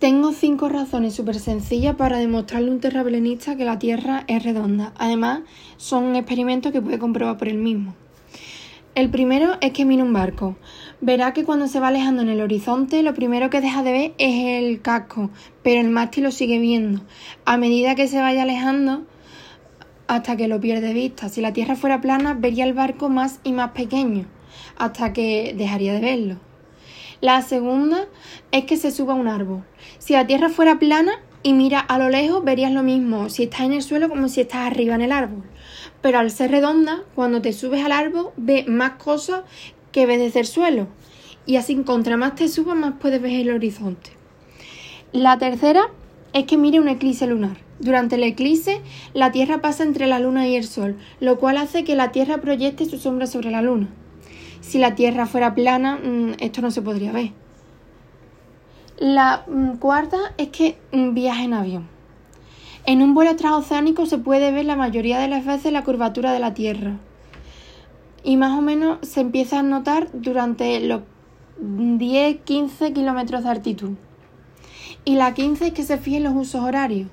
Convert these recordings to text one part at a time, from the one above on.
Tengo cinco razones súper sencillas para demostrarle a un terraplanista que la Tierra es redonda. Además, son experimentos que puede comprobar por él mismo. El primero es que mira un barco. Verá que cuando se va alejando en el horizonte, lo primero que deja de ver es el casco, pero el mástil lo sigue viendo. A medida que se vaya alejando, hasta que lo pierde vista. Si la Tierra fuera plana, vería el barco más y más pequeño, hasta que dejaría de verlo. La segunda es que se suba a un árbol. Si la tierra fuera plana y mira a lo lejos, verías lo mismo si estás en el suelo como si estás arriba en el árbol. Pero al ser redonda, cuando te subes al árbol, ves más cosas que ves desde el suelo. Y así, contra más te subas, más puedes ver el horizonte. La tercera es que mire un eclipse lunar. Durante el eclipse, la Tierra pasa entre la Luna y el Sol, lo cual hace que la Tierra proyecte su sombra sobre la Luna. Si la Tierra fuera plana, mm, esto no se podría ver. La mm, cuarta es que mm, viaja en avión. En un vuelo transoceánico se puede ver la mayoría de las veces la curvatura de la Tierra. Y más o menos se empieza a notar durante los 10-15 kilómetros de altitud. Y la 15 es que se fije en los usos horarios.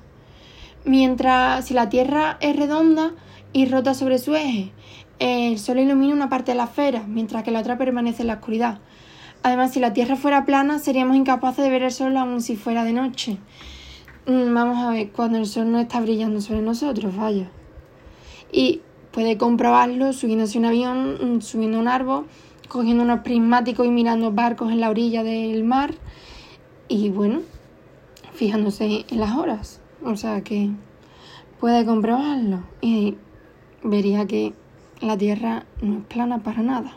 Mientras si la Tierra es redonda y rota sobre su eje, el sol ilumina una parte de la esfera, mientras que la otra permanece en la oscuridad. Además, si la Tierra fuera plana, seríamos incapaces de ver el sol aun si fuera de noche. Mm, vamos a ver, cuando el sol no está brillando sobre nosotros, vaya. Y puede comprobarlo subiéndose un avión, mm, subiendo un árbol, cogiendo unos prismáticos y mirando barcos en la orilla del mar. Y bueno, fijándose en las horas. O sea que puede comprobarlo y vería que la Tierra no es plana para nada.